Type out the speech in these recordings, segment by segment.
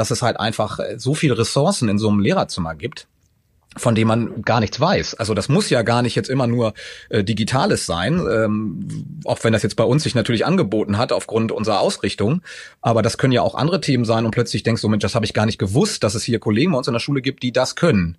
dass es halt einfach äh, so viele Ressourcen in so einem Lehrerzimmer gibt von dem man gar nichts weiß. Also das muss ja gar nicht jetzt immer nur äh, Digitales sein, ähm, auch wenn das jetzt bei uns sich natürlich angeboten hat aufgrund unserer Ausrichtung. Aber das können ja auch andere Themen sein und plötzlich denkst du, Mensch, das habe ich gar nicht gewusst, dass es hier Kollegen bei uns in der Schule gibt, die das können.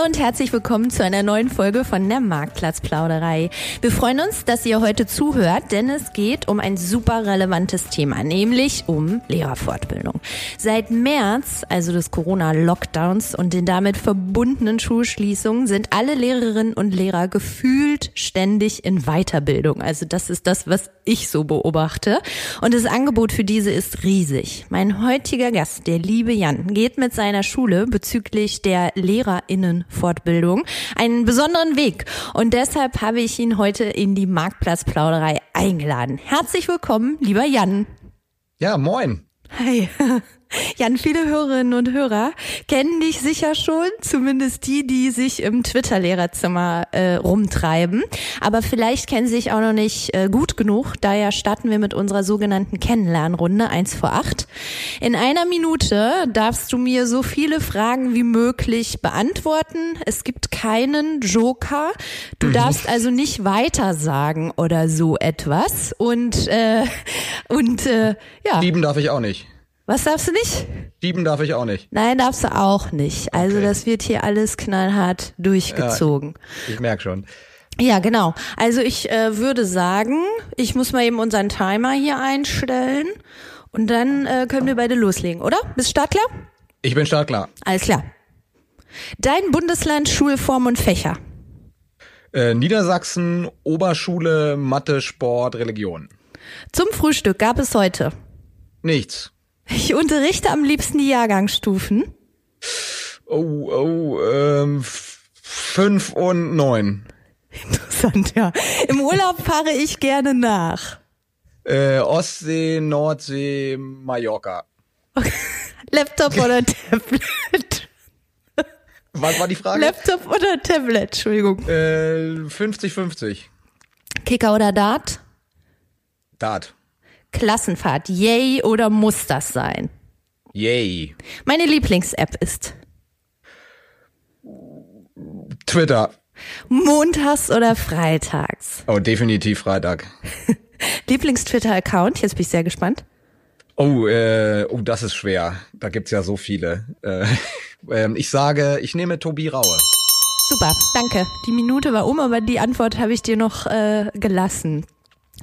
Hallo und herzlich willkommen zu einer neuen Folge von der Marktplatzplauderei. Wir freuen uns, dass ihr heute zuhört, denn es geht um ein super relevantes Thema, nämlich um Lehrerfortbildung. Seit März, also des Corona-Lockdowns und den damit verbundenen Schulschließungen, sind alle Lehrerinnen und Lehrer gefühlt ständig in Weiterbildung. Also das ist das, was ich so beobachte. Und das Angebot für diese ist riesig. Mein heutiger Gast, der liebe Jan, geht mit seiner Schule bezüglich der LehrerInnen Fortbildung einen besonderen Weg. Und deshalb habe ich ihn heute in die Marktplatzplauderei eingeladen. Herzlich willkommen, lieber Jan. Ja, moin. Hi. Jan, viele Hörerinnen und Hörer kennen dich sicher schon, zumindest die, die sich im Twitter-Lehrerzimmer äh, rumtreiben. Aber vielleicht kennen sie sich auch noch nicht äh, gut genug. Daher starten wir mit unserer sogenannten Kennenlernrunde 1 vor 8. In einer Minute darfst du mir so viele Fragen wie möglich beantworten. Es gibt keinen Joker. Du mhm. darfst also nicht weitersagen oder so etwas. Und, äh, und äh, ja. Lieben darf ich auch nicht. Was darfst du nicht? Schieben darf ich auch nicht. Nein, darfst du auch nicht. Also okay. das wird hier alles knallhart durchgezogen. Ja, ich merke schon. Ja, genau. Also ich äh, würde sagen, ich muss mal eben unseren Timer hier einstellen und dann äh, können wir beide loslegen, oder? Bist startklar? Ich bin startklar. Alles klar. Dein Bundesland, Schulform und Fächer. Äh, Niedersachsen, Oberschule, Mathe, Sport, Religion. Zum Frühstück gab es heute? Nichts. Ich unterrichte am liebsten die Jahrgangsstufen. Oh, oh, ähm, fünf und neun. Interessant, ja. Im Urlaub fahre ich gerne nach. Äh, Ostsee, Nordsee, Mallorca. Okay. Laptop oder Tablet? Was war die Frage? Laptop oder Tablet, Entschuldigung. Äh, 50-50. Kicker oder Dart? Dart. Klassenfahrt, yay oder muss das sein? Yay. Meine Lieblings-App ist Twitter. Montags oder freitags? Oh, definitiv Freitag. Lieblings-Twitter-Account, jetzt bin ich sehr gespannt. Oh, äh, oh, das ist schwer. Da gibt's ja so viele. Äh, äh, ich sage, ich nehme Tobi Raue. Super, danke. Die Minute war um, aber die Antwort habe ich dir noch äh, gelassen.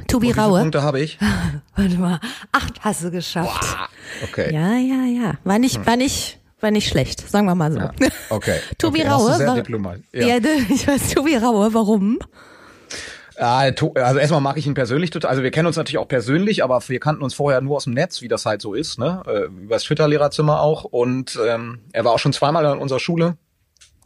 Tobi Und Raue. Punkte habe ich? Warte mal, acht hast du geschafft. Wow. Okay. Ja, ja, ja. War nicht, war nicht, war nicht schlecht, sagen wir mal so. Ja. Okay. Tobi okay. Raue. Sehr war, diplomat. Ja. ja, ich weiß, Tobi Raue, warum? Also erstmal mag ich ihn persönlich total. Also wir kennen uns natürlich auch persönlich, aber wir kannten uns vorher nur aus dem Netz, wie das halt so ist, ne? Äh, über das Twitter-Lehrerzimmer auch. Und ähm, er war auch schon zweimal in unserer Schule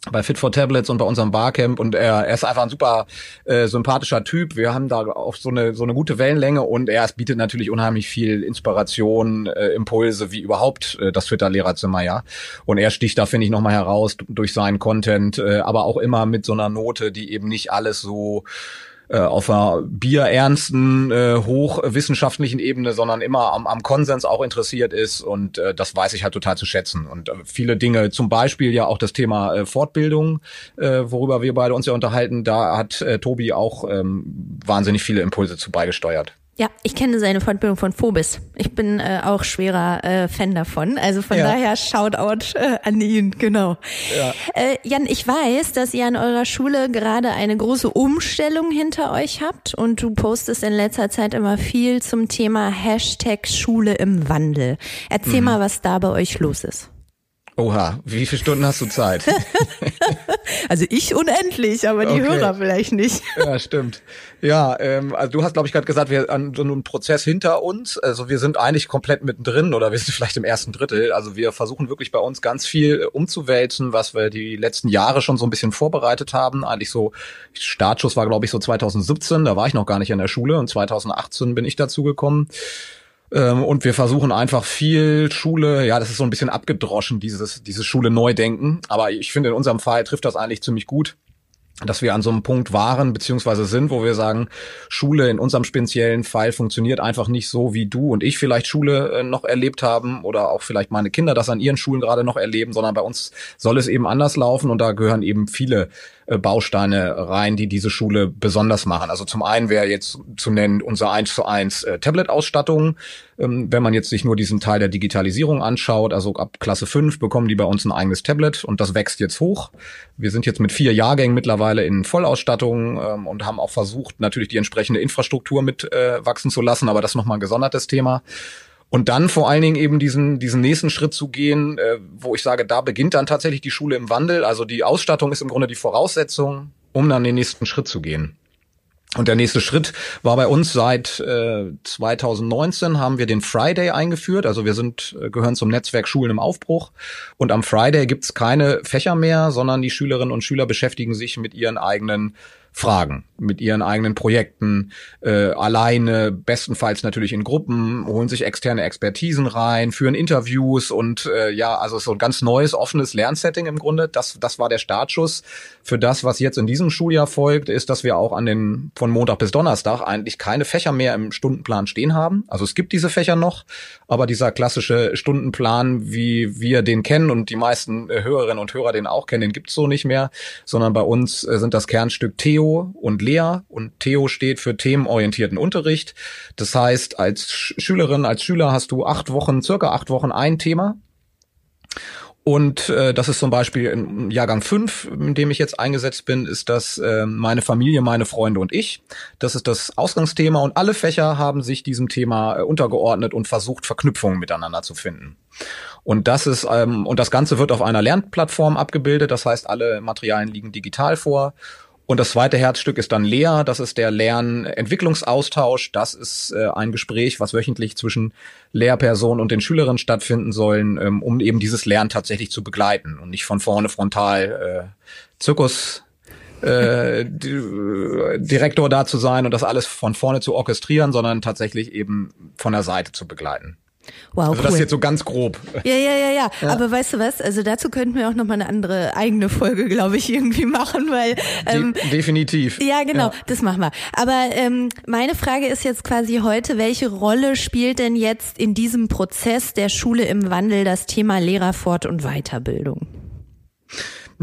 bei Fit for Tablets und bei unserem Barcamp und er, er ist einfach ein super äh, sympathischer Typ. Wir haben da auch so eine so eine gute Wellenlänge und er es bietet natürlich unheimlich viel Inspiration, äh, Impulse wie überhaupt äh, das Twitter Lehrerzimmer ja. Und er sticht da finde ich noch mal heraus durch seinen Content, äh, aber auch immer mit so einer Note, die eben nicht alles so äh, auf einer bierernsten, äh, hochwissenschaftlichen Ebene, sondern immer am, am Konsens auch interessiert ist und äh, das weiß ich halt total zu schätzen. Und äh, viele Dinge, zum Beispiel ja auch das Thema äh, Fortbildung, äh, worüber wir beide uns ja unterhalten, da hat äh, Tobi auch ähm, wahnsinnig viele Impulse zu beigesteuert. Ja, ich kenne seine Fortbildung von Phobis. Ich bin äh, auch schwerer äh, Fan davon. Also von ja. daher Shoutout äh, an ihn, genau. Ja. Äh, Jan, ich weiß, dass ihr an eurer Schule gerade eine große Umstellung hinter euch habt und du postest in letzter Zeit immer viel zum Thema Hashtag Schule im Wandel. Erzähl mhm. mal, was da bei euch los ist. Oha, wie viele Stunden hast du Zeit? also ich unendlich, aber die okay. Hörer vielleicht nicht. Ja, stimmt. Ja, ähm, also du hast, glaube ich, gerade gesagt, wir haben so einen Prozess hinter uns. Also wir sind eigentlich komplett mittendrin oder wir sind vielleicht im ersten Drittel. Also wir versuchen wirklich bei uns ganz viel umzuwälzen, was wir die letzten Jahre schon so ein bisschen vorbereitet haben. Eigentlich so, Startschuss war, glaube ich, so 2017, da war ich noch gar nicht in der Schule und 2018 bin ich dazu gekommen. Ähm, und wir versuchen einfach viel Schule, ja, das ist so ein bisschen abgedroschen, dieses, dieses Schule neu denken. Aber ich finde, in unserem Fall trifft das eigentlich ziemlich gut dass wir an so einem Punkt waren beziehungsweise sind, wo wir sagen, Schule in unserem speziellen Fall funktioniert einfach nicht so, wie du und ich vielleicht Schule äh, noch erlebt haben oder auch vielleicht meine Kinder das an ihren Schulen gerade noch erleben, sondern bei uns soll es eben anders laufen und da gehören eben viele äh, Bausteine rein, die diese Schule besonders machen. Also zum einen wäre jetzt zu nennen unser 1 zu 1 äh, Tablet-Ausstattung. Ähm, wenn man jetzt sich nur diesen Teil der Digitalisierung anschaut, also ab Klasse 5 bekommen die bei uns ein eigenes Tablet und das wächst jetzt hoch. Wir sind jetzt mit vier Jahrgängen mittlerweile in Vollausstattung ähm, und haben auch versucht, natürlich die entsprechende Infrastruktur mit äh, wachsen zu lassen, aber das ist nochmal ein gesondertes Thema. Und dann vor allen Dingen eben diesen, diesen nächsten Schritt zu gehen, äh, wo ich sage, da beginnt dann tatsächlich die Schule im Wandel. Also die Ausstattung ist im Grunde die Voraussetzung, um dann den nächsten Schritt zu gehen. Und der nächste Schritt war bei uns seit äh, 2019 haben wir den Friday eingeführt. Also wir sind äh, gehören zum Netzwerk Schulen im Aufbruch. Und am Friday gibt's keine Fächer mehr, sondern die Schülerinnen und Schüler beschäftigen sich mit ihren eigenen Fragen mit ihren eigenen Projekten, äh, alleine, bestenfalls natürlich in Gruppen, holen sich externe Expertisen rein, führen Interviews und äh, ja, also so ein ganz neues, offenes Lernsetting im Grunde. Das, das war der Startschuss für das, was jetzt in diesem Schuljahr folgt, ist, dass wir auch an den von Montag bis Donnerstag eigentlich keine Fächer mehr im Stundenplan stehen haben. Also es gibt diese Fächer noch, aber dieser klassische Stundenplan, wie wir den kennen und die meisten äh, Hörerinnen und Hörer den auch kennen, den gibt's so nicht mehr, sondern bei uns äh, sind das Kernstück Theo und Lea und Theo steht für themenorientierten Unterricht. Das heißt, als Schülerin, als Schüler hast du acht Wochen, circa acht Wochen ein Thema. Und äh, das ist zum Beispiel im Jahrgang 5, in dem ich jetzt eingesetzt bin, ist das äh, meine Familie, meine Freunde und ich. Das ist das Ausgangsthema und alle Fächer haben sich diesem Thema äh, untergeordnet und versucht, Verknüpfungen miteinander zu finden. Und das ist ähm, und das Ganze wird auf einer Lernplattform abgebildet. Das heißt, alle Materialien liegen digital vor und das zweite Herzstück ist dann Lea, das ist der Lernentwicklungsaustausch. Das ist äh, ein Gespräch, was wöchentlich zwischen Lehrperson und den Schülerinnen stattfinden sollen, ähm, um eben dieses Lernen tatsächlich zu begleiten und nicht von vorne frontal äh, Zirkus äh, Direktor da zu sein und das alles von vorne zu orchestrieren, sondern tatsächlich eben von der Seite zu begleiten. Wow, also das ist jetzt so ganz grob. Ja, ja, ja, ja, ja. Aber weißt du was? Also dazu könnten wir auch noch mal eine andere eigene Folge, glaube ich, irgendwie machen, weil ähm, De definitiv. Ja, genau, ja. das machen wir. Aber ähm, meine Frage ist jetzt quasi heute: Welche Rolle spielt denn jetzt in diesem Prozess der Schule im Wandel das Thema Lehrerfort- und Weiterbildung?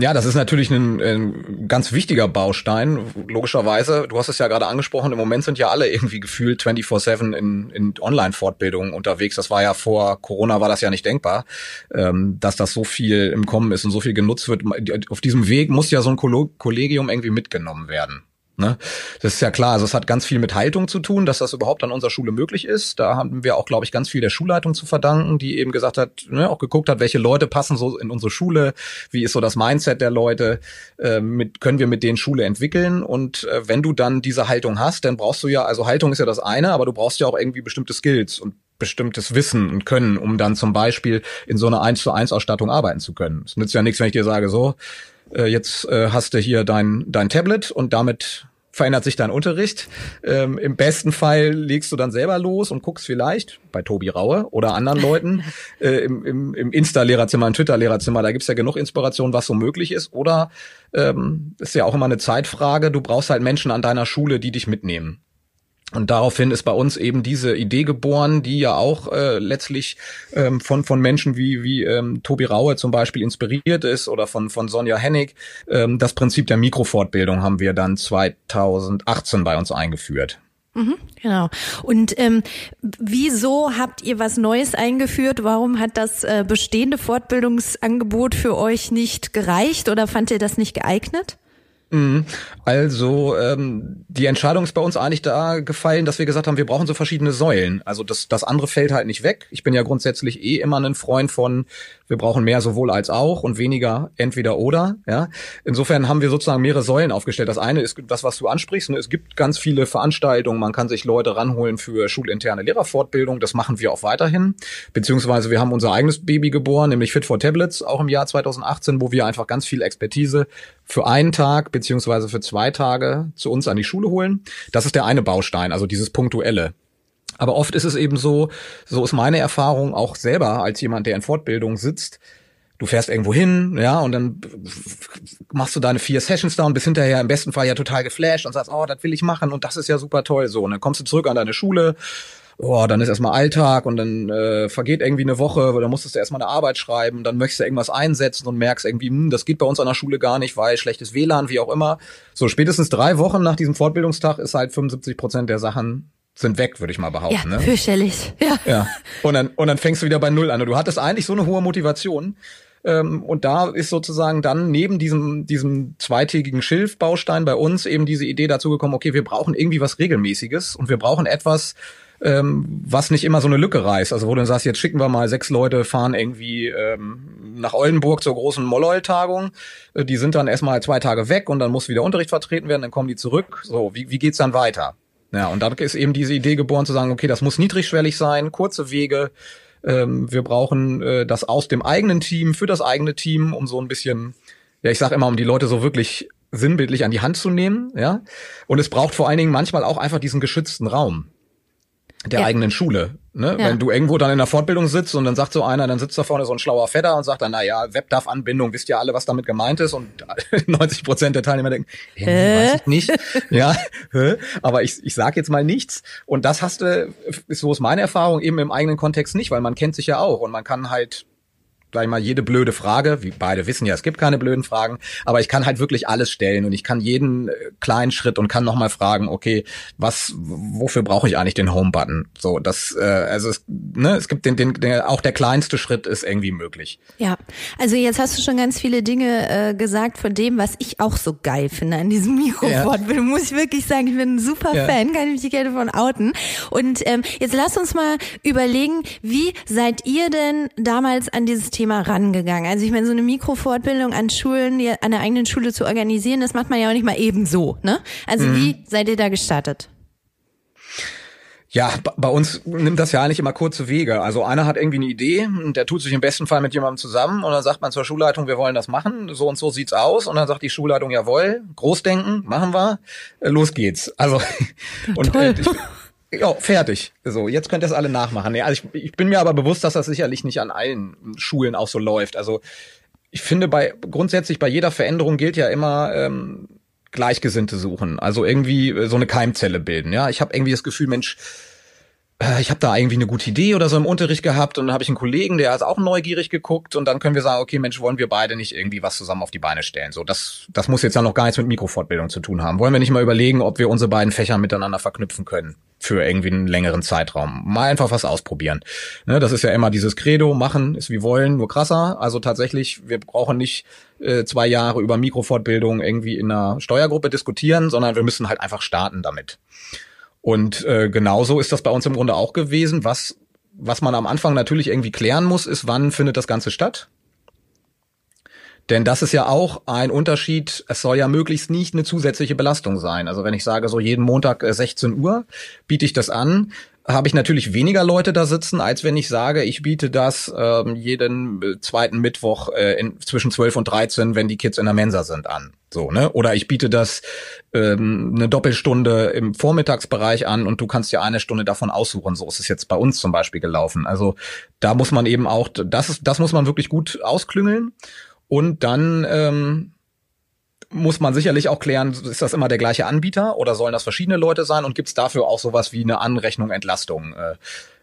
Ja, das ist natürlich ein, ein, ganz wichtiger Baustein, logischerweise. Du hast es ja gerade angesprochen, im Moment sind ja alle irgendwie gefühlt 24-7 in, in Online-Fortbildungen unterwegs. Das war ja vor Corona war das ja nicht denkbar, ähm, dass das so viel im Kommen ist und so viel genutzt wird. Auf diesem Weg muss ja so ein Kollegium irgendwie mitgenommen werden. Ne? Das ist ja klar, also es hat ganz viel mit Haltung zu tun, dass das überhaupt an unserer Schule möglich ist. Da haben wir auch, glaube ich, ganz viel der Schulleitung zu verdanken, die eben gesagt hat, ne, auch geguckt hat, welche Leute passen so in unsere Schule, wie ist so das Mindset der Leute, äh, mit, können wir mit denen Schule entwickeln. Und äh, wenn du dann diese Haltung hast, dann brauchst du ja, also Haltung ist ja das eine, aber du brauchst ja auch irgendwie bestimmte Skills und bestimmtes Wissen und Können, um dann zum Beispiel in so einer 1 zu 1 Ausstattung arbeiten zu können. Es nützt ja nichts, wenn ich dir sage, so, äh, jetzt äh, hast du hier dein, dein Tablet und damit verändert sich dein Unterricht. Ähm, Im besten Fall legst du dann selber los und guckst vielleicht bei Tobi Raue oder anderen Leuten äh, im, im, im Insta-Lehrerzimmer, im Twitter-Lehrerzimmer, da gibt's ja genug Inspiration, was so möglich ist. Oder ähm, ist ja auch immer eine Zeitfrage, du brauchst halt Menschen an deiner Schule, die dich mitnehmen. Und daraufhin ist bei uns eben diese Idee geboren, die ja auch äh, letztlich ähm, von von Menschen wie wie ähm, Tobi Raue zum Beispiel inspiriert ist oder von von Sonja Hennig. Ähm, das Prinzip der Mikrofortbildung haben wir dann 2018 bei uns eingeführt. Mhm, genau. Und ähm, wieso habt ihr was Neues eingeführt? Warum hat das äh, bestehende Fortbildungsangebot für euch nicht gereicht oder fand ihr das nicht geeignet? Mhm. Also ähm, die Entscheidung ist bei uns eigentlich da gefallen, dass wir gesagt haben, wir brauchen so verschiedene Säulen. Also das, das andere fällt halt nicht weg. Ich bin ja grundsätzlich eh immer ein Freund von, Wir brauchen mehr sowohl als auch und weniger entweder oder. Ja, insofern haben wir sozusagen mehrere Säulen aufgestellt. Das eine ist das, was du ansprichst. Ne? Es gibt ganz viele Veranstaltungen. Man kann sich Leute ranholen für schulinterne Lehrerfortbildung. Das machen wir auch weiterhin. Beziehungsweise wir haben unser eigenes Baby geboren, nämlich Fit for Tablets, auch im Jahr 2018, wo wir einfach ganz viel Expertise für einen Tag beziehungsweise für zwei Tage zu uns an die Schule holen. Das ist der eine Baustein, also dieses punktuelle. Aber oft ist es eben so, so ist meine Erfahrung auch selber als jemand, der in Fortbildung sitzt. Du fährst irgendwo hin, ja, und dann machst du deine vier Sessions da und bist hinterher im besten Fall ja total geflasht und sagst, oh, das will ich machen und das ist ja super toll so. Und dann kommst du zurück an deine Schule, oh, dann ist erstmal Alltag und dann äh, vergeht irgendwie eine Woche, weil dann musstest du erstmal eine Arbeit schreiben, dann möchtest du irgendwas einsetzen und merkst irgendwie, hm, das geht bei uns an der Schule gar nicht, weil schlechtes WLAN, wie auch immer. So spätestens drei Wochen nach diesem Fortbildungstag ist halt 75 Prozent der Sachen sind weg, würde ich mal behaupten. Ja, ne? fürchterlich. Ja. ja. Und dann, und dann fängst du wieder bei Null an. Und du hattest eigentlich so eine hohe Motivation. Ähm, und da ist sozusagen dann neben diesem, diesem zweitägigen Schilfbaustein bei uns eben diese Idee dazu gekommen, okay, wir brauchen irgendwie was Regelmäßiges und wir brauchen etwas, ähm, was nicht immer so eine Lücke reißt. Also wo du sagst, jetzt schicken wir mal sechs Leute, fahren irgendwie ähm, nach Oldenburg zur großen Molloy-Tagung. Äh, die sind dann erstmal zwei Tage weg und dann muss wieder Unterricht vertreten werden, dann kommen die zurück. So, wie, wie geht's dann weiter? Ja, und da ist eben diese Idee geboren zu sagen, okay, das muss niedrigschwellig sein, kurze Wege. Ähm, wir brauchen äh, das aus dem eigenen Team, für das eigene Team, um so ein bisschen, ja, ich sag immer, um die Leute so wirklich sinnbildlich an die Hand zu nehmen, ja. Und es braucht vor allen Dingen manchmal auch einfach diesen geschützten Raum der ja. eigenen Schule. Ne? Ja. Wenn du irgendwo dann in der Fortbildung sitzt und dann sagt so einer, dann sitzt da vorne so ein schlauer Vetter und sagt dann, na ja, WebDAV-Anbindung, wisst ihr alle, was damit gemeint ist? Und 90 Prozent der Teilnehmer denken, äh, weiß ich nicht. ja, aber ich, ich sag jetzt mal nichts. Und das hast du, so ist meine Erfahrung, eben im eigenen Kontext nicht, weil man kennt sich ja auch und man kann halt sag ich mal, jede blöde Frage, wie beide wissen ja, es gibt keine blöden Fragen, aber ich kann halt wirklich alles stellen und ich kann jeden äh, kleinen Schritt und kann nochmal fragen, okay, was, wofür brauche ich eigentlich den Home-Button? So, das, äh, also es, ne, es gibt den, den, der, auch der kleinste Schritt ist irgendwie möglich. Ja, also jetzt hast du schon ganz viele Dinge äh, gesagt von dem, was ich auch so geil finde an diesem Mikrofon. Ja. Muss ich wirklich sagen, ich bin ein super ja. Fan, kann ich mich gerne von outen. Und ähm, jetzt lass uns mal überlegen, wie seid ihr denn damals an dieses Thema rangegangen? Also ich meine, so eine Mikrofortbildung an Schulen, an der eigenen Schule zu organisieren, das macht man ja auch nicht mal eben so, ne? Also mhm. wie seid ihr da gestartet? Ja, bei uns nimmt das ja eigentlich immer kurze Wege. Also einer hat irgendwie eine Idee und der tut sich im besten Fall mit jemandem zusammen und dann sagt man zur Schulleitung, wir wollen das machen, so und so sieht's aus und dann sagt die Schulleitung, jawohl, Großdenken, machen wir, äh, los geht's. Also und äh, ich, ja, fertig. So, jetzt könnt ihr es alle nachmachen. Ja, also ich, ich bin mir aber bewusst, dass das sicherlich nicht an allen Schulen auch so läuft. Also ich finde, bei grundsätzlich bei jeder Veränderung gilt ja immer ähm, Gleichgesinnte suchen. Also irgendwie äh, so eine Keimzelle bilden. Ja, ich habe irgendwie das Gefühl, Mensch, äh, ich habe da irgendwie eine gute Idee oder so im Unterricht gehabt und dann habe ich einen Kollegen, der hat auch neugierig geguckt und dann können wir sagen, okay, Mensch, wollen wir beide nicht irgendwie was zusammen auf die Beine stellen? So, das, das muss jetzt ja noch gar nichts mit Mikrofortbildung zu tun haben. Wollen wir nicht mal überlegen, ob wir unsere beiden Fächer miteinander verknüpfen können für irgendwie einen längeren Zeitraum? Mal einfach was ausprobieren. Ne, das ist ja immer dieses Credo, machen ist wie wollen, nur krasser. Also tatsächlich, wir brauchen nicht äh, zwei Jahre über Mikrofortbildung irgendwie in einer Steuergruppe diskutieren, sondern wir müssen halt einfach starten damit. Und äh, genauso ist das bei uns im Grunde auch gewesen. Was, was man am Anfang natürlich irgendwie klären muss, ist, wann findet das Ganze statt? Denn das ist ja auch ein Unterschied. Es soll ja möglichst nicht eine zusätzliche Belastung sein. Also wenn ich sage, so jeden Montag 16 äh, Uhr biete ich das an, habe ich natürlich weniger Leute da sitzen, als wenn ich sage, ich biete das ähm, jeden äh, zweiten Mittwoch äh, in, zwischen 12 und 13, wenn die Kids in der Mensa sind, an. So, ne? Oder ich biete das ähm, eine Doppelstunde im Vormittagsbereich an und du kannst ja eine Stunde davon aussuchen. So ist es jetzt bei uns zum Beispiel gelaufen. Also da muss man eben auch, das ist, das muss man wirklich gut ausklüngeln. Und dann ähm, muss man sicherlich auch klären, ist das immer der gleiche Anbieter oder sollen das verschiedene Leute sein und gibt es dafür auch sowas wie eine Anrechnung, Entlastung? Äh,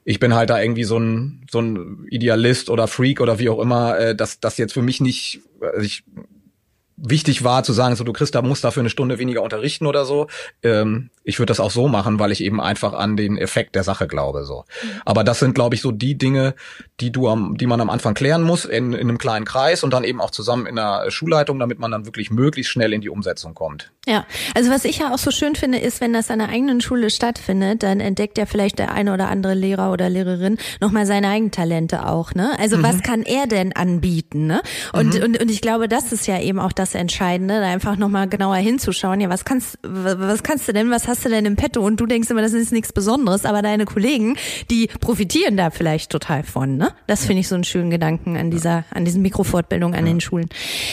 ich bin halt da irgendwie so ein, so ein Idealist oder Freak oder wie auch immer, äh, dass das jetzt für mich nicht, also ich wichtig war zu sagen, so du da musst dafür eine Stunde weniger unterrichten oder so. Ähm, ich würde das auch so machen, weil ich eben einfach an den Effekt der Sache glaube. So. Mhm. Aber das sind, glaube ich, so die Dinge, die du am, die man am Anfang klären muss in, in einem kleinen Kreis und dann eben auch zusammen in der Schulleitung, damit man dann wirklich möglichst schnell in die Umsetzung kommt. Ja, also was ich ja auch so schön finde, ist, wenn das an der eigenen Schule stattfindet, dann entdeckt ja vielleicht der eine oder andere Lehrer oder Lehrerin nochmal seine eigenen Talente auch. Ne? Also mhm. was kann er denn anbieten? Ne? Und, mhm. und, und ich glaube, das ist ja eben auch das Entscheidende, da einfach nochmal genauer hinzuschauen. Ja, was kannst, was kannst du denn, was hast du denn im Petto? Und du denkst immer, das ist nichts Besonderes, aber deine Kollegen, die profitieren da vielleicht total von. Ne? Das finde ich so einen schönen Gedanken an dieser, an diesen Mikrofortbildungen an ja. den Schulen.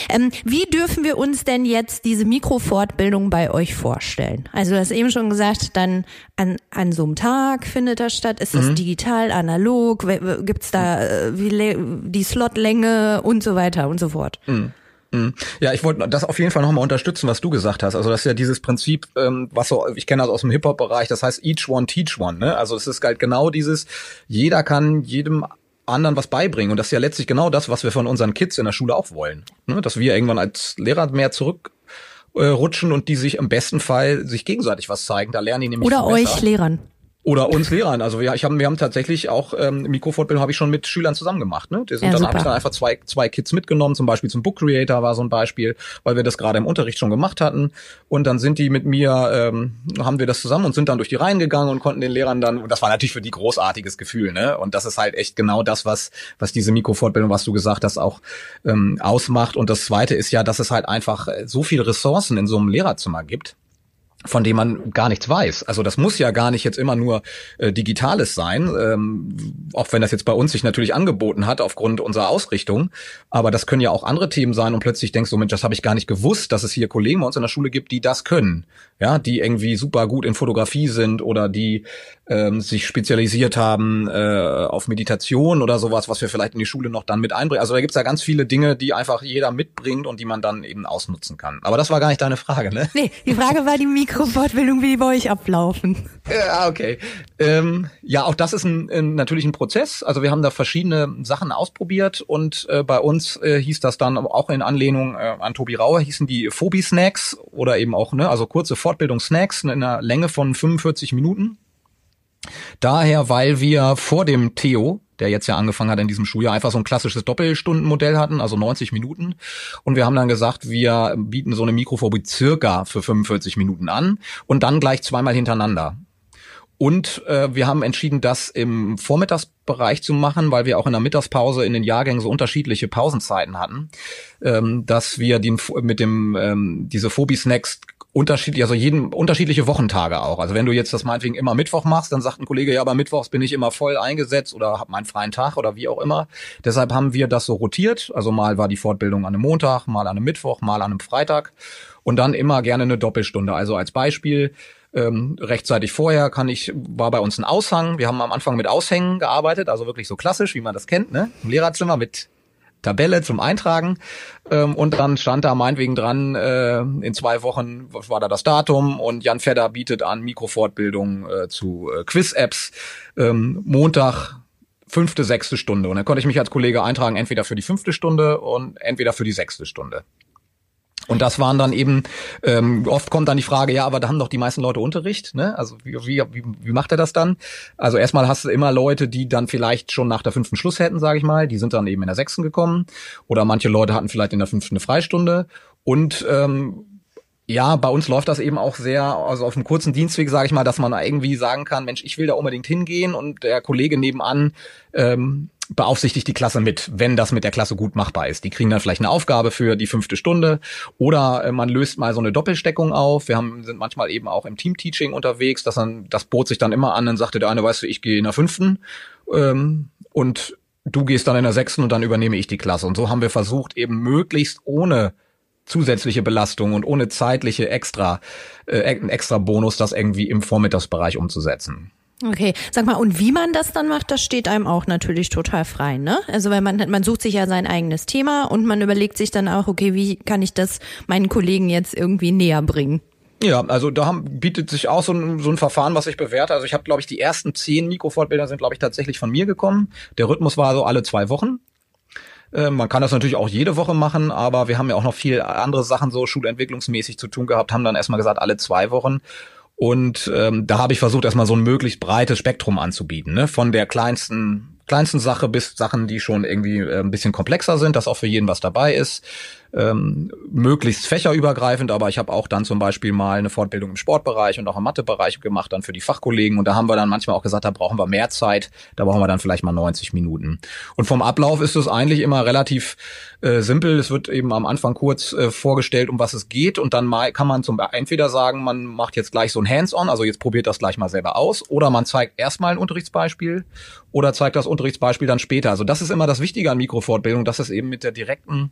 Ähm, wie dürfen wir uns denn jetzt diese Mikrofortbildung bei euch vorstellen? Also du hast eben schon gesagt, dann an, an so einem Tag findet das statt. Ist das mhm. digital, analog? Gibt's da äh, wie, die Slotlänge und so weiter und so fort? Mhm. Mhm. Ja, ich wollte das auf jeden Fall nochmal unterstützen, was du gesagt hast. Also das ist ja dieses Prinzip, ähm, was so, ich kenne das aus dem Hip-Hop-Bereich, das heißt each one teach one. Ne? Also es ist halt genau dieses, jeder kann jedem anderen was beibringen. Und das ist ja letztlich genau das, was wir von unseren Kids in der Schule auch wollen. Ne? Dass wir irgendwann als Lehrer mehr zurückrutschen äh, und die sich im besten Fall sich gegenseitig was zeigen. Da lernen die nämlich Oder euch Lehrern. Oder uns Lehrern. Also wir, ich hab, wir haben tatsächlich auch ähm, Mikrofortbildung habe ich schon mit Schülern zusammen gemacht. Ne? Die sind, ja, dann habe ich dann einfach zwei, zwei Kids mitgenommen, zum Beispiel zum Book Creator war so ein Beispiel, weil wir das gerade im Unterricht schon gemacht hatten. Und dann sind die mit mir, ähm, haben wir das zusammen und sind dann durch die Reihen gegangen und konnten den Lehrern dann, und das war natürlich für die großartiges Gefühl, ne? Und das ist halt echt genau das, was, was diese Mikrofortbildung, was du gesagt hast, auch ähm, ausmacht. Und das zweite ist ja, dass es halt einfach so viele Ressourcen in so einem Lehrerzimmer gibt von dem man gar nichts weiß. Also das muss ja gar nicht jetzt immer nur äh, Digitales sein, ähm, auch wenn das jetzt bei uns sich natürlich angeboten hat aufgrund unserer Ausrichtung. Aber das können ja auch andere Themen sein und plötzlich denkst du, Mensch, das habe ich gar nicht gewusst, dass es hier Kollegen bei uns in der Schule gibt, die das können. Ja, die irgendwie super gut in Fotografie sind oder die ähm, sich spezialisiert haben äh, auf Meditation oder sowas, was wir vielleicht in die Schule noch dann mit einbringen. Also da gibt's ja ganz viele Dinge, die einfach jeder mitbringt und die man dann eben ausnutzen kann. Aber das war gar nicht deine Frage, ne? Nee, die Frage war die Mikrofortbildung, wie die bei euch ablaufen. Ja, okay. Ähm, ja, auch das ist ein, ein, natürlich ein Prozess. Also wir haben da verschiedene Sachen ausprobiert und äh, bei uns äh, hieß das dann auch in Anlehnung äh, an Tobi Rauer hießen die Phobie-Snacks oder eben auch, ne, also kurze Fortbildungssnacks in einer Länge von 45 Minuten. Daher, weil wir vor dem Theo, der jetzt ja angefangen hat in diesem Schuljahr, einfach so ein klassisches Doppelstundenmodell hatten, also 90 Minuten. Und wir haben dann gesagt, wir bieten so eine Mikrophobie circa für 45 Minuten an und dann gleich zweimal hintereinander. Und äh, wir haben entschieden, das im Vormittagsbereich zu machen, weil wir auch in der Mittagspause in den Jahrgängen so unterschiedliche Pausenzeiten hatten, ähm, dass wir den, mit dem ähm, diese Phobie-Snacks unterschiedlich, also jeden unterschiedliche Wochentage auch. Also wenn du jetzt das meinetwegen immer Mittwoch machst, dann sagt ein Kollege, ja, aber Mittwochs bin ich immer voll eingesetzt oder habe meinen freien Tag oder wie auch immer. Deshalb haben wir das so rotiert. Also mal war die Fortbildung an einem Montag, mal an einem Mittwoch, mal an einem Freitag und dann immer gerne eine Doppelstunde. Also als Beispiel ähm, rechtzeitig vorher kann ich, war bei uns ein Aushang. Wir haben am Anfang mit Aushängen gearbeitet, also wirklich so klassisch, wie man das kennt, ne? Im Lehrerzimmer mit Tabelle zum Eintragen ähm, und dann stand da meinetwegen dran, äh, in zwei Wochen war da das Datum und Jan Fedder bietet an Mikrofortbildung äh, zu äh, Quiz-Apps ähm, Montag fünfte, sechste Stunde und dann konnte ich mich als Kollege eintragen, entweder für die fünfte Stunde und entweder für die sechste Stunde. Und das waren dann eben, ähm, oft kommt dann die Frage, ja, aber da haben doch die meisten Leute Unterricht, ne? Also wie, wie, wie, macht er das dann? Also erstmal hast du immer Leute, die dann vielleicht schon nach der fünften Schluss hätten, sage ich mal, die sind dann eben in der sechsten gekommen. Oder manche Leute hatten vielleicht in der fünften eine Freistunde. Und ähm, ja, bei uns läuft das eben auch sehr, also auf einem kurzen Dienstweg, sage ich mal, dass man irgendwie sagen kann, Mensch, ich will da unbedingt hingehen und der Kollege nebenan ähm, beaufsichtigt die Klasse mit, wenn das mit der Klasse gut machbar ist. Die kriegen dann vielleicht eine Aufgabe für die fünfte Stunde oder äh, man löst mal so eine Doppelsteckung auf. Wir haben, sind manchmal eben auch im Team-Teaching unterwegs, dass dann, das bot sich dann immer an, dann sagte der eine, weißt du, ich gehe in der fünften ähm, und du gehst dann in der sechsten und dann übernehme ich die Klasse. Und so haben wir versucht, eben möglichst ohne zusätzliche Belastung und ohne zeitliche extra, äh, extra Bonus das irgendwie im Vormittagsbereich umzusetzen. Okay, sag mal, und wie man das dann macht, das steht einem auch natürlich total frei, ne? Also weil man man sucht sich ja sein eigenes Thema und man überlegt sich dann auch, okay, wie kann ich das meinen Kollegen jetzt irgendwie näher bringen? Ja, also da bietet sich auch so ein, so ein Verfahren, was ich bewerte. Also ich habe, glaube ich, die ersten zehn Mikrofortbilder sind, glaube ich, tatsächlich von mir gekommen. Der Rhythmus war so alle zwei Wochen. Äh, man kann das natürlich auch jede Woche machen, aber wir haben ja auch noch viel andere Sachen so schulentwicklungsmäßig zu tun gehabt, haben dann erstmal gesagt, alle zwei Wochen. Und ähm, da habe ich versucht, erstmal so ein möglichst breites Spektrum anzubieten, ne? von der kleinsten kleinsten Sache bis Sachen, die schon irgendwie äh, ein bisschen komplexer sind, dass auch für jeden was dabei ist ähm, möglichst fächerübergreifend, aber ich habe auch dann zum Beispiel mal eine Fortbildung im Sportbereich und auch im Mathebereich gemacht, dann für die Fachkollegen und da haben wir dann manchmal auch gesagt, da brauchen wir mehr Zeit, da brauchen wir dann vielleicht mal 90 Minuten. Und vom Ablauf ist es eigentlich immer relativ äh, simpel, es wird eben am Anfang kurz äh, vorgestellt, um was es geht und dann mal kann man zum entweder sagen, man macht jetzt gleich so ein Hands-on, also jetzt probiert das gleich mal selber aus oder man zeigt erstmal ein Unterrichtsbeispiel oder zeigt das Unterrichtsbeispiel dann später. Also das ist immer das Wichtige an Mikrofortbildung, dass es eben mit der direkten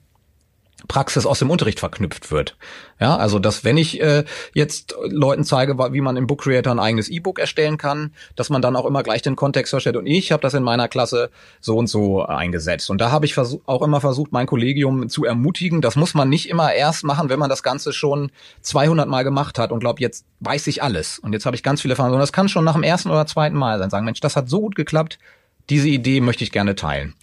Praxis aus dem Unterricht verknüpft wird. Ja, also dass wenn ich äh, jetzt Leuten zeige, wie man im Book Creator ein eigenes E-Book erstellen kann, dass man dann auch immer gleich den Kontext versteht. Und ich habe das in meiner Klasse so und so eingesetzt. Und da habe ich auch immer versucht, mein Kollegium zu ermutigen. Das muss man nicht immer erst machen, wenn man das Ganze schon 200 Mal gemacht hat und glaubt, jetzt weiß ich alles. Und jetzt habe ich ganz viele Erfahrungen. Und das kann schon nach dem ersten oder zweiten Mal sein. Sagen, Mensch, das hat so gut geklappt. Diese Idee möchte ich gerne teilen.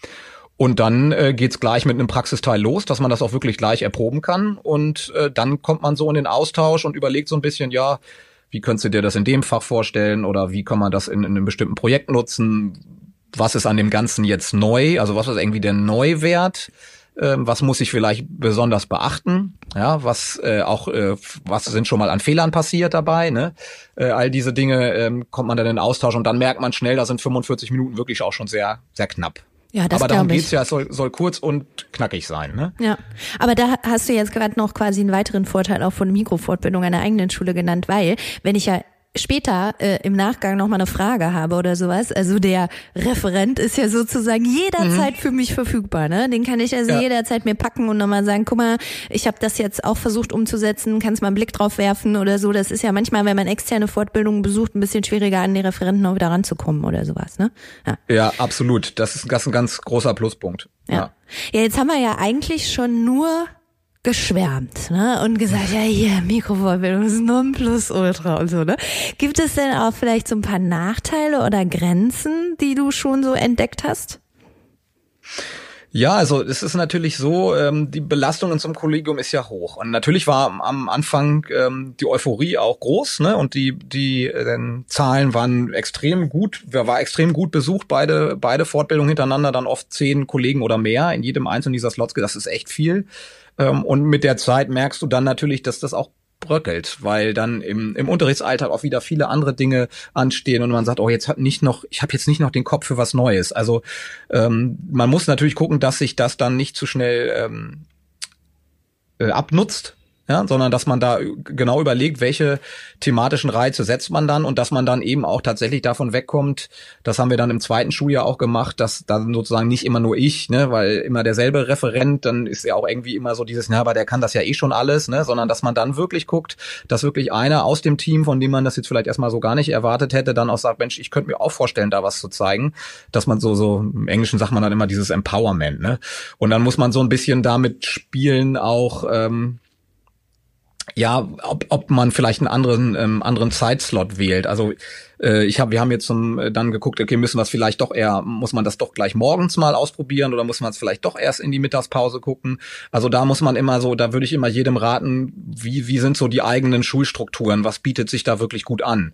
Und dann äh, geht's gleich mit einem Praxisteil los, dass man das auch wirklich gleich erproben kann. Und äh, dann kommt man so in den Austausch und überlegt so ein bisschen, ja, wie könntest du dir das in dem Fach vorstellen oder wie kann man das in, in einem bestimmten Projekt nutzen? Was ist an dem Ganzen jetzt neu? Also was ist irgendwie der Neuwert? Ähm, was muss ich vielleicht besonders beachten? Ja, was äh, auch, äh, was sind schon mal an Fehlern passiert dabei? Ne? Äh, all diese Dinge ähm, kommt man dann in den Austausch und dann merkt man schnell, da sind 45 Minuten wirklich auch schon sehr, sehr knapp. Ja, das aber darum ich. geht's ja, es soll, soll kurz und knackig sein. Ne? Ja, aber da hast du jetzt gerade noch quasi einen weiteren Vorteil auch von Mikrofortbildung einer eigenen Schule genannt, weil wenn ich ja später äh, im Nachgang noch mal eine Frage habe oder sowas, also der Referent ist ja sozusagen jederzeit mhm. für mich verfügbar, ne? Den kann ich also ja. jederzeit mir packen und nochmal sagen, guck mal, ich habe das jetzt auch versucht umzusetzen, kannst mal einen Blick drauf werfen oder so. Das ist ja manchmal, wenn man externe Fortbildungen besucht, ein bisschen schwieriger an die Referenten auch wieder ranzukommen oder sowas, ne? Ja, ja absolut. Das ist, das ist ein ganz großer Pluspunkt. Ja. ja. Ja, jetzt haben wir ja eigentlich schon nur geschwärmt ne? und gesagt, ja hier, Mikrovorbildung ist Nonplusultra und so. Ne? Gibt es denn auch vielleicht so ein paar Nachteile oder Grenzen, die du schon so entdeckt hast? Ja, also es ist natürlich so, ähm, die Belastung in so einem Kollegium ist ja hoch. Und natürlich war am Anfang ähm, die Euphorie auch groß, ne? Und die, die äh, Zahlen waren extrem gut, war extrem gut besucht, beide, beide Fortbildungen hintereinander, dann oft zehn Kollegen oder mehr in jedem einzelnen dieser Slots. Das ist echt viel. Ähm, und mit der Zeit merkst du dann natürlich, dass das auch bröckelt, weil dann im, im Unterrichtsalltag auch wieder viele andere Dinge anstehen und man sagt, oh, jetzt hat nicht noch, ich habe jetzt nicht noch den Kopf für was Neues. Also ähm, man muss natürlich gucken, dass sich das dann nicht zu schnell ähm, äh, abnutzt, ja, sondern dass man da genau überlegt, welche thematischen Reize setzt man dann und dass man dann eben auch tatsächlich davon wegkommt. Das haben wir dann im zweiten Schuljahr auch gemacht, dass dann sozusagen nicht immer nur ich, ne, weil immer derselbe Referent, dann ist ja auch irgendwie immer so dieses, na, aber der kann das ja eh schon alles, ne, sondern dass man dann wirklich guckt, dass wirklich einer aus dem Team, von dem man das jetzt vielleicht erstmal so gar nicht erwartet hätte, dann auch sagt, Mensch, ich könnte mir auch vorstellen, da was zu zeigen, dass man so so im Englischen sagt man dann immer dieses Empowerment, ne, und dann muss man so ein bisschen damit spielen auch ähm, ja, ob, ob man vielleicht einen anderen ähm, anderen Zeitslot wählt. Also äh, ich habe, wir haben jetzt zum, äh, dann geguckt, okay, müssen wir es vielleicht doch eher, muss man das doch gleich morgens mal ausprobieren oder muss man es vielleicht doch erst in die Mittagspause gucken? Also da muss man immer so, da würde ich immer jedem raten, wie wie sind so die eigenen Schulstrukturen? Was bietet sich da wirklich gut an?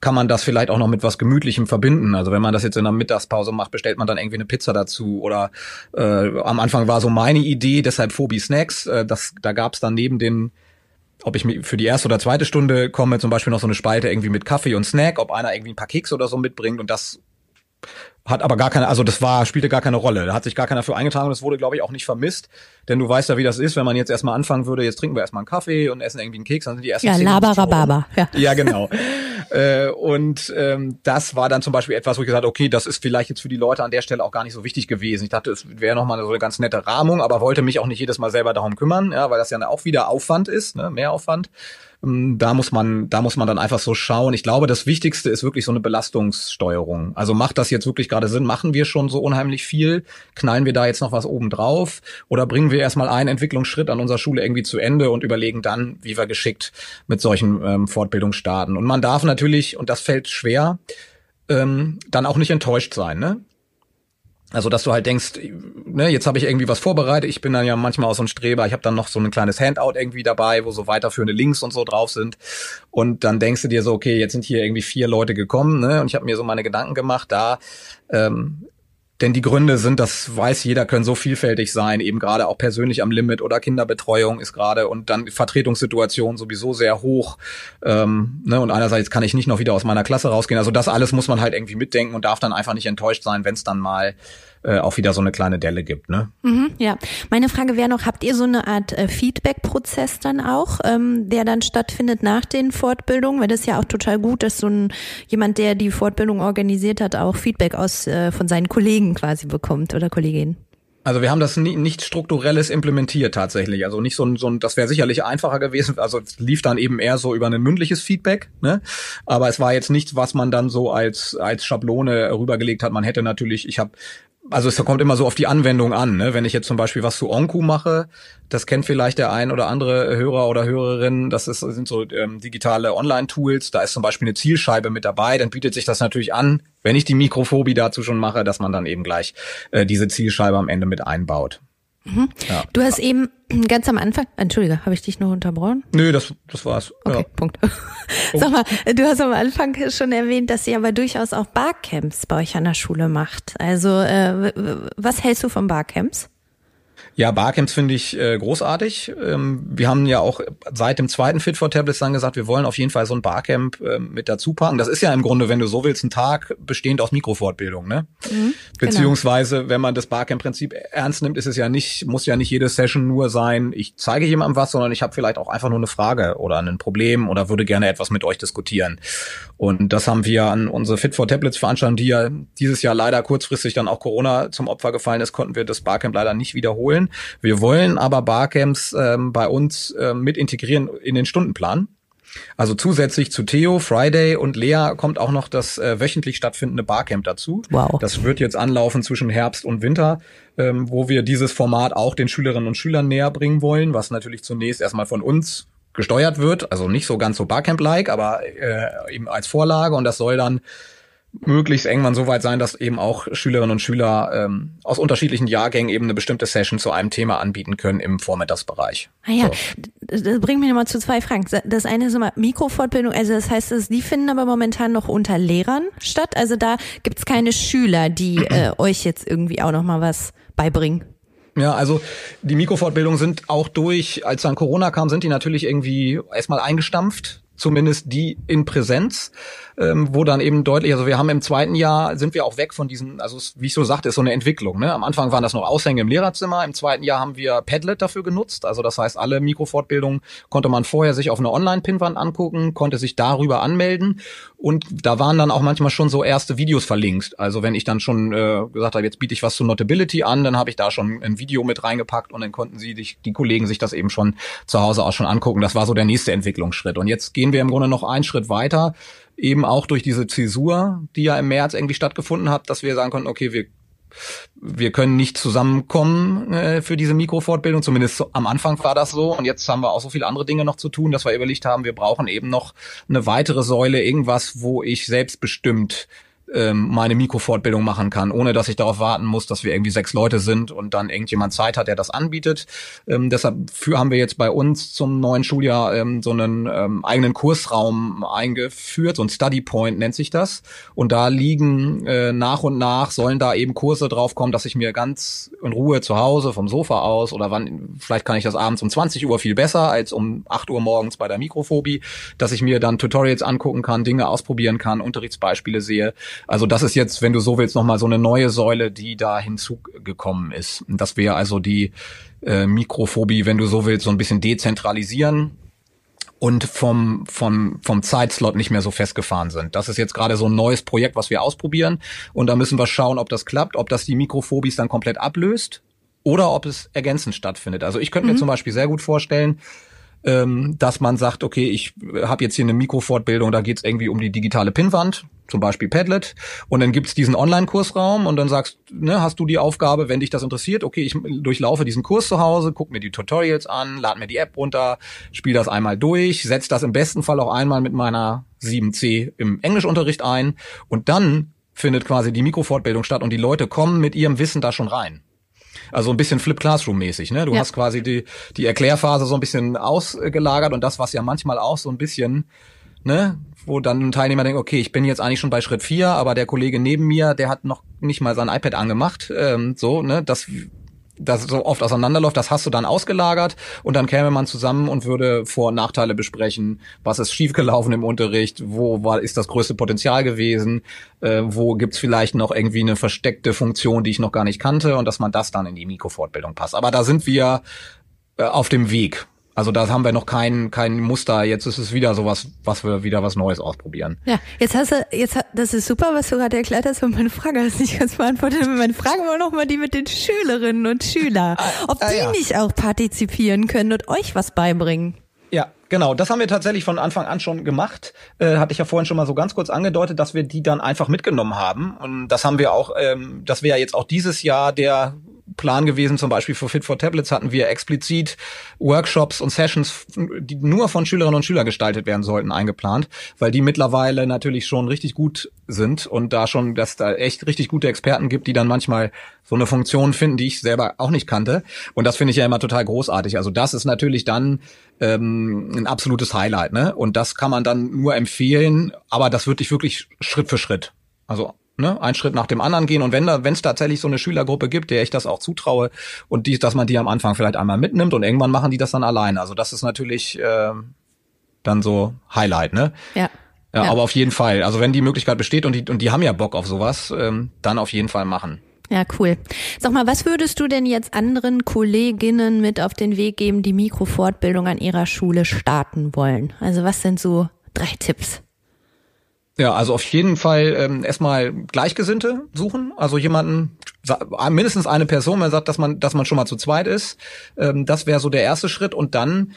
Kann man das vielleicht auch noch mit was Gemütlichem verbinden? Also wenn man das jetzt in der Mittagspause macht, bestellt man dann irgendwie eine Pizza dazu oder äh, am Anfang war so meine Idee, deshalb Phobie Snacks. Äh, das, da gab es dann neben den ob ich für die erste oder zweite Stunde komme, zum Beispiel noch so eine Spalte irgendwie mit Kaffee und Snack, ob einer irgendwie ein paar Keks oder so mitbringt und das hat aber gar keine, also das war, spielte gar keine Rolle. Da hat sich gar keiner für eingetragen und das wurde, glaube ich, auch nicht vermisst. Denn du weißt ja, wie das ist, wenn man jetzt erstmal anfangen würde, jetzt trinken wir erstmal einen Kaffee und essen irgendwie einen Keks, dann sind die ersten Ja, Labarababa. Ja. ja, genau. äh, und ähm, das war dann zum Beispiel etwas, wo ich gesagt habe, okay, das ist vielleicht jetzt für die Leute an der Stelle auch gar nicht so wichtig gewesen. Ich dachte, es wäre nochmal so eine ganz nette Rahmung, aber wollte mich auch nicht jedes Mal selber darum kümmern, ja, weil das ja auch wieder Aufwand ist, ne, mehr Aufwand. Ähm, da muss man, da muss man dann einfach so schauen. Ich glaube, das Wichtigste ist wirklich so eine Belastungssteuerung. Also macht das jetzt wirklich gerade Sinn? Machen wir schon so unheimlich viel? Knallen wir da jetzt noch was oben drauf? Oder bringen wir erstmal einen Entwicklungsschritt an unserer Schule irgendwie zu Ende und überlegen dann, wie wir geschickt mit solchen ähm, Fortbildungen starten? Und man darf natürlich, und das fällt schwer, ähm, dann auch nicht enttäuscht sein, ne? Also, dass du halt denkst, ne, jetzt habe ich irgendwie was vorbereitet. Ich bin dann ja manchmal auch so ein Streber. Ich habe dann noch so ein kleines Handout irgendwie dabei, wo so weiterführende Links und so drauf sind. Und dann denkst du dir so, okay, jetzt sind hier irgendwie vier Leute gekommen, ne? Und ich habe mir so meine Gedanken gemacht, da ähm, denn die Gründe sind, das weiß jeder, können so vielfältig sein, eben gerade auch persönlich am Limit oder Kinderbetreuung ist gerade und dann Vertretungssituation sowieso sehr hoch. Ähm, ne? Und einerseits kann ich nicht noch wieder aus meiner Klasse rausgehen. Also das alles muss man halt irgendwie mitdenken und darf dann einfach nicht enttäuscht sein, wenn es dann mal äh, auch wieder so eine kleine Delle gibt. Ne? Mhm, ja, meine Frage wäre noch, habt ihr so eine Art äh, Feedback-Prozess dann auch, ähm, der dann stattfindet nach den Fortbildungen? Weil das ist ja auch total gut, dass so ein jemand, der die Fortbildung organisiert hat, auch Feedback aus äh, von seinen Kollegen quasi bekommt oder Kolleginnen. Also wir haben das nie, nicht strukturelles implementiert tatsächlich. Also nicht so ein, so ein das wäre sicherlich einfacher gewesen. Also es lief dann eben eher so über ein mündliches Feedback, ne? Aber es war jetzt nichts, was man dann so als als Schablone rübergelegt hat. Man hätte natürlich, ich habe also es kommt immer so auf die Anwendung an. Ne? Wenn ich jetzt zum Beispiel was zu Onku mache, das kennt vielleicht der ein oder andere Hörer oder Hörerin, das ist, sind so ähm, digitale Online-Tools, da ist zum Beispiel eine Zielscheibe mit dabei, dann bietet sich das natürlich an, wenn ich die Mikrophobie dazu schon mache, dass man dann eben gleich äh, diese Zielscheibe am Ende mit einbaut. Mhm. Ja. Du hast eben ganz am Anfang, Entschuldige, habe ich dich noch unterbrochen? Nö, das, das war's. Okay, ja. Punkt. Sag mal, du hast am Anfang schon erwähnt, dass ihr aber durchaus auch Barcamps bei euch an der Schule macht. Also, äh, was hältst du von Barcamps? Ja, Barcamps finde ich äh, großartig. Ähm, wir haben ja auch seit dem zweiten Fit for Tablets dann gesagt, wir wollen auf jeden Fall so ein Barcamp äh, mit dazu packen. Das ist ja im Grunde, wenn du so willst, ein Tag bestehend aus Mikrofortbildung, ne? Mhm. Beziehungsweise, genau. wenn man das Barcamp-Prinzip ernst nimmt, ist es ja nicht, muss ja nicht jede Session nur sein, ich zeige jemandem was, sondern ich habe vielleicht auch einfach nur eine Frage oder ein Problem oder würde gerne etwas mit euch diskutieren. Und das haben wir an unsere Fit for Tablets Veranstaltung, die ja dieses Jahr leider kurzfristig dann auch Corona zum Opfer gefallen ist, konnten wir das Barcamp leider nicht wiederholen. Wir wollen aber Barcamps ähm, bei uns ähm, mit integrieren in den Stundenplan. Also zusätzlich zu Theo, Friday und Lea kommt auch noch das äh, wöchentlich stattfindende Barcamp dazu. Wow. Das wird jetzt anlaufen zwischen Herbst und Winter, ähm, wo wir dieses Format auch den Schülerinnen und Schülern näher bringen wollen, was natürlich zunächst erstmal von uns gesteuert wird, also nicht so ganz so Barcamp-like, aber äh, eben als Vorlage und das soll dann möglichst irgendwann so weit sein, dass eben auch Schülerinnen und Schüler ähm, aus unterschiedlichen Jahrgängen eben eine bestimmte Session zu einem Thema anbieten können im Vormittagsbereich. Ah ja, so. das bringt mich nochmal zu zwei Fragen. Das eine ist immer Mikrofortbildung, also das heißt, die finden aber momentan noch unter Lehrern statt. Also da gibt's keine Schüler, die äh, euch jetzt irgendwie auch nochmal was beibringen. Ja, also die Mikrofortbildungen sind auch durch, als dann Corona kam, sind die natürlich irgendwie erstmal eingestampft zumindest die in Präsenz ähm, wo dann eben deutlich, also wir haben im zweiten Jahr sind wir auch weg von diesen, also wie ich so sagte, ist so eine Entwicklung. Ne? Am Anfang waren das noch Aushänge im Lehrerzimmer, im zweiten Jahr haben wir Padlet dafür genutzt, also das heißt, alle Mikrofortbildungen konnte man vorher sich auf einer Online-Pinwand angucken, konnte sich darüber anmelden und da waren dann auch manchmal schon so erste Videos verlinkt. Also wenn ich dann schon äh, gesagt habe, jetzt biete ich was zu Notability an, dann habe ich da schon ein Video mit reingepackt und dann konnten sie die, die Kollegen sich das eben schon zu Hause auch schon angucken. Das war so der nächste Entwicklungsschritt. Und jetzt gehen wir im Grunde noch einen Schritt weiter eben auch durch diese Zäsur, die ja im März irgendwie stattgefunden hat, dass wir sagen konnten, okay, wir wir können nicht zusammenkommen äh, für diese Mikrofortbildung. Zumindest so, am Anfang war das so. Und jetzt haben wir auch so viele andere Dinge noch zu tun, dass wir überlegt haben, wir brauchen eben noch eine weitere Säule, irgendwas, wo ich selbstbestimmt ähm, meine Mikrofortbildung machen kann, ohne dass ich darauf warten muss, dass wir irgendwie sechs Leute sind und dann irgendjemand Zeit hat, der das anbietet. Ähm, deshalb für haben wir jetzt bei uns zum neuen Schuljahr ähm, so einen ähm, eigenen Kursraum eingeführt, so ein Study Point nennt sich das. Und da liegen äh, nach und nach sollen da eben Kurse drauf kommen, dass ich mir ganz in Ruhe zu Hause vom Sofa aus oder wann, vielleicht kann ich das abends um 20 Uhr viel besser als um 8 Uhr morgens bei der Mikrophobie, dass ich mir dann Tutorials angucken kann, Dinge ausprobieren kann, Unterrichtsbeispiele sehe also das ist jetzt, wenn du so willst, nochmal so eine neue Säule, die da hinzugekommen ist. Dass wir also die äh, Mikrophobie, wenn du so willst, so ein bisschen dezentralisieren und vom, vom, vom Zeitslot nicht mehr so festgefahren sind. Das ist jetzt gerade so ein neues Projekt, was wir ausprobieren. Und da müssen wir schauen, ob das klappt, ob das die Mikrophobies dann komplett ablöst oder ob es ergänzend stattfindet. Also ich könnte mhm. mir zum Beispiel sehr gut vorstellen, ähm, dass man sagt, okay, ich habe jetzt hier eine Mikrofortbildung, da geht's irgendwie um die digitale Pinnwand, zum Beispiel Padlet, und dann gibt's diesen Online-Kursraum und dann sagst, ne, hast du die Aufgabe, wenn dich das interessiert, okay, ich durchlaufe diesen Kurs zu Hause, guck mir die Tutorials an, lad mir die App runter, spiel das einmal durch, setz das im besten Fall auch einmal mit meiner 7c im Englischunterricht ein und dann findet quasi die Mikrofortbildung statt und die Leute kommen mit ihrem Wissen da schon rein. Also ein bisschen Flip Classroom mäßig, ne? Du ja. hast quasi die, die Erklärphase so ein bisschen ausgelagert und das, was ja manchmal auch so ein bisschen, ne, wo dann ein Teilnehmer denkt, okay, ich bin jetzt eigentlich schon bei Schritt vier, aber der Kollege neben mir, der hat noch nicht mal sein iPad angemacht, ähm, so, ne, das das so oft auseinanderläuft, das hast du dann ausgelagert und dann käme man zusammen und würde Vor- und Nachteile besprechen, was ist schiefgelaufen im Unterricht, wo war, ist das größte Potenzial gewesen, äh, wo gibt's vielleicht noch irgendwie eine versteckte Funktion, die ich noch gar nicht kannte? Und dass man das dann in die Mikrofortbildung passt. Aber da sind wir äh, auf dem Weg. Also da haben wir noch kein, kein Muster. Jetzt ist es wieder sowas, was wir wieder was Neues ausprobieren. Ja, jetzt hast du, jetzt, das ist super, was du gerade erklärt hast, und meine Frage hast nicht ganz beantwortet. Meine Frage war noch mal die mit den Schülerinnen und Schülern. Ah, Ob ah, die ja. nicht auch partizipieren können und euch was beibringen. Ja, genau. Das haben wir tatsächlich von Anfang an schon gemacht. Äh, hatte ich ja vorhin schon mal so ganz kurz angedeutet, dass wir die dann einfach mitgenommen haben. Und das haben wir auch, ähm, das wäre ja jetzt auch dieses Jahr der Plan gewesen, zum Beispiel für Fit for Tablets hatten wir explizit Workshops und Sessions, die nur von Schülerinnen und Schülern gestaltet werden sollten, eingeplant, weil die mittlerweile natürlich schon richtig gut sind und da schon, dass da echt richtig gute Experten gibt, die dann manchmal so eine Funktion finden, die ich selber auch nicht kannte. Und das finde ich ja immer total großartig. Also das ist natürlich dann ähm, ein absolutes Highlight, ne? Und das kann man dann nur empfehlen, aber das würde ich wirklich Schritt für Schritt. Also ne, einen Schritt nach dem anderen gehen und wenn da, wenn es tatsächlich so eine Schülergruppe gibt, der ich das auch zutraue und die, dass man die am Anfang vielleicht einmal mitnimmt und irgendwann machen die das dann alleine. Also das ist natürlich äh, dann so Highlight, ne? Ja. Ja, ja. aber auf jeden Fall. Also wenn die Möglichkeit besteht und die und die haben ja Bock auf sowas, ähm, dann auf jeden Fall machen. Ja, cool. Sag mal, was würdest du denn jetzt anderen Kolleginnen mit auf den Weg geben, die Mikrofortbildung an ihrer Schule starten wollen? Also was sind so drei Tipps? Ja, also auf jeden Fall ähm, erstmal Gleichgesinnte suchen, also jemanden, mindestens eine Person, man sagt, dass man, dass man schon mal zu zweit ist. Ähm, das wäre so der erste Schritt und dann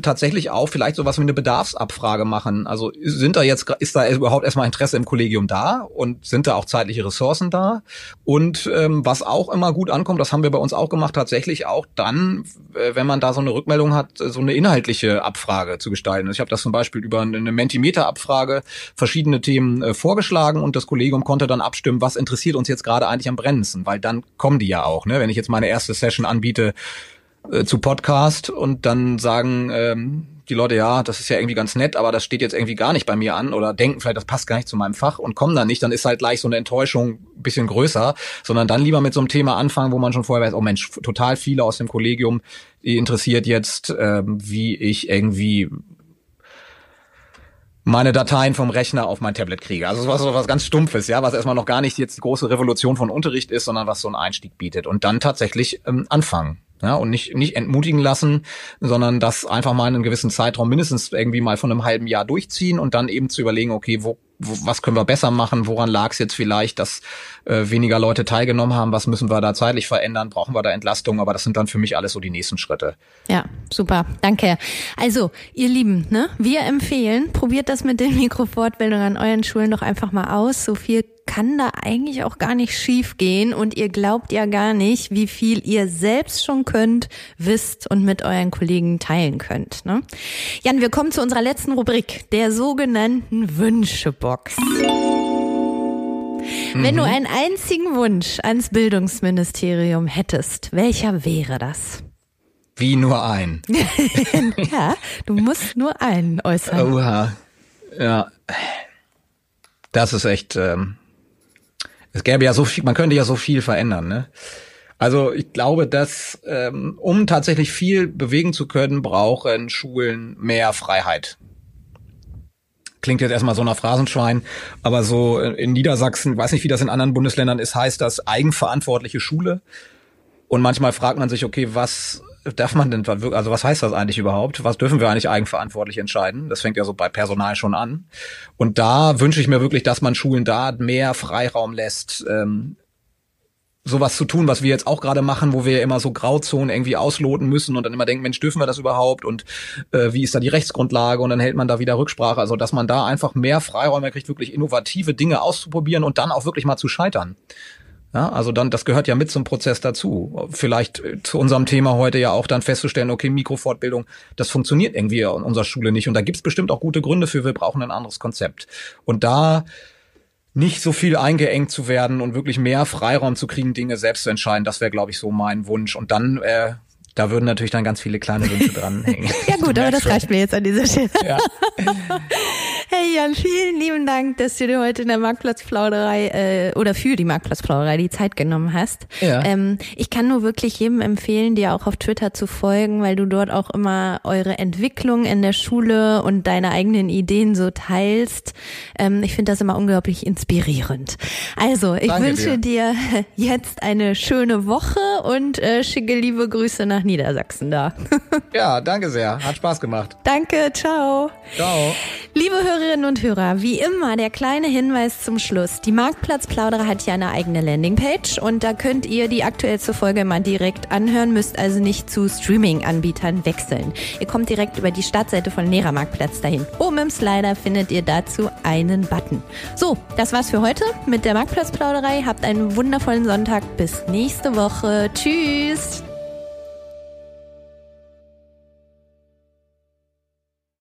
tatsächlich auch vielleicht sowas wie eine Bedarfsabfrage machen. Also sind da jetzt, ist da überhaupt erstmal Interesse im Kollegium da und sind da auch zeitliche Ressourcen da? Und ähm, was auch immer gut ankommt, das haben wir bei uns auch gemacht, tatsächlich auch dann, äh, wenn man da so eine Rückmeldung hat, so eine inhaltliche Abfrage zu gestalten. Ich habe das zum Beispiel über eine Mentimeter-Abfrage verschiedene Themen äh, vorgeschlagen und das Kollegium konnte dann abstimmen, was interessiert uns jetzt gerade eigentlich am brennendsten, weil dann kommen die ja auch. Ne? Wenn ich jetzt meine erste Session anbiete, äh, zu Podcast und dann sagen ähm, die Leute, ja, das ist ja irgendwie ganz nett, aber das steht jetzt irgendwie gar nicht bei mir an oder denken vielleicht, das passt gar nicht zu meinem Fach und kommen dann nicht, dann ist halt gleich so eine Enttäuschung ein bisschen größer, sondern dann lieber mit so einem Thema anfangen, wo man schon vorher weiß, oh Mensch, total viele aus dem Kollegium, die interessiert jetzt, ähm, wie ich irgendwie meine Dateien vom Rechner auf mein Tablet kriege. Also was, was ganz Stumpfes, ja, was erstmal noch gar nicht jetzt die große Revolution von Unterricht ist, sondern was so einen Einstieg bietet. Und dann tatsächlich ähm, anfangen ja, und nicht, nicht entmutigen lassen, sondern das einfach mal in einem gewissen Zeitraum mindestens irgendwie mal von einem halben Jahr durchziehen und dann eben zu überlegen, okay, wo, wo was können wir besser machen, woran lag es jetzt vielleicht, dass äh, weniger Leute teilgenommen haben, was müssen wir da zeitlich verändern, brauchen wir da Entlastung, aber das sind dann für mich alles so die nächsten Schritte. Ja, super, danke. Also, ihr Lieben, ne, wir empfehlen, probiert das mit den Mikrofortbildungen an euren Schulen doch einfach mal aus, so viel kann da eigentlich auch gar nicht schief gehen und ihr glaubt ja gar nicht, wie viel ihr selbst schon könnt, wisst und mit euren Kollegen teilen könnt. Ne? Jan, wir kommen zu unserer letzten Rubrik, der sogenannten Wünschebox. Wenn du mhm. einen einzigen Wunsch ans Bildungsministerium hättest, welcher wäre das? Wie nur ein. ja, du musst nur einen äußern. Oha. Ja. Das ist echt ähm, es gäbe ja so viel, man könnte ja so viel verändern, ne? Also ich glaube, dass ähm, um tatsächlich viel bewegen zu können, brauchen Schulen mehr Freiheit. Klingt jetzt erstmal so nach Phrasenschwein, aber so in Niedersachsen, weiß nicht, wie das in anderen Bundesländern ist, heißt das eigenverantwortliche Schule. Und manchmal fragt man sich, okay, was darf man denn, also was heißt das eigentlich überhaupt? Was dürfen wir eigentlich eigenverantwortlich entscheiden? Das fängt ja so bei Personal schon an. Und da wünsche ich mir wirklich, dass man Schulen da mehr Freiraum lässt, ähm, sowas zu tun, was wir jetzt auch gerade machen, wo wir immer so Grauzonen irgendwie ausloten müssen und dann immer denken, Mensch, dürfen wir das überhaupt und äh, wie ist da die Rechtsgrundlage und dann hält man da wieder Rücksprache. Also dass man da einfach mehr Freiräume kriegt, wirklich innovative Dinge auszuprobieren und dann auch wirklich mal zu scheitern. Ja, also dann, das gehört ja mit zum Prozess dazu. Vielleicht äh, zu unserem Thema heute ja auch dann festzustellen, okay, Mikrofortbildung, das funktioniert irgendwie in unserer Schule nicht. Und da gibt's bestimmt auch gute Gründe für, wir brauchen ein anderes Konzept. Und da nicht so viel eingeengt zu werden und wirklich mehr Freiraum zu kriegen, Dinge selbst zu entscheiden. Das wäre, glaube ich, so mein Wunsch. Und dann äh, da würden natürlich dann ganz viele kleine Wünsche dranhängen. ja gut, aber das reicht mir jetzt an dieser Stelle. Ja. hey Jan, vielen lieben Dank, dass du dir heute in der Marktplatzplauderei äh, oder für die Marktplatzplauderei die Zeit genommen hast. Ja. Ähm, ich kann nur wirklich jedem empfehlen, dir auch auf Twitter zu folgen, weil du dort auch immer eure Entwicklung in der Schule und deine eigenen Ideen so teilst. Ähm, ich finde das immer unglaublich inspirierend. Also, ich Danke wünsche dir. dir. jetzt eine schöne Woche und äh, schicke liebe Grüße nach Niedersachsen da. ja, danke sehr. Hat Spaß gemacht. Danke, ciao. Ciao. Liebe Hörerinnen und Hörer, wie immer der kleine Hinweis zum Schluss. Die Marktplatzplauderer hat ja eine eigene Landingpage und da könnt ihr die aktuellste Folge mal direkt anhören, müsst also nicht zu Streaming-Anbietern wechseln. Ihr kommt direkt über die Startseite von Lehrermarktplatz dahin. Oben im Slider findet ihr dazu einen Button. So, das war's für heute mit der Marktplatzplauderei. Habt einen wundervollen Sonntag. Bis nächste Woche. Tschüss.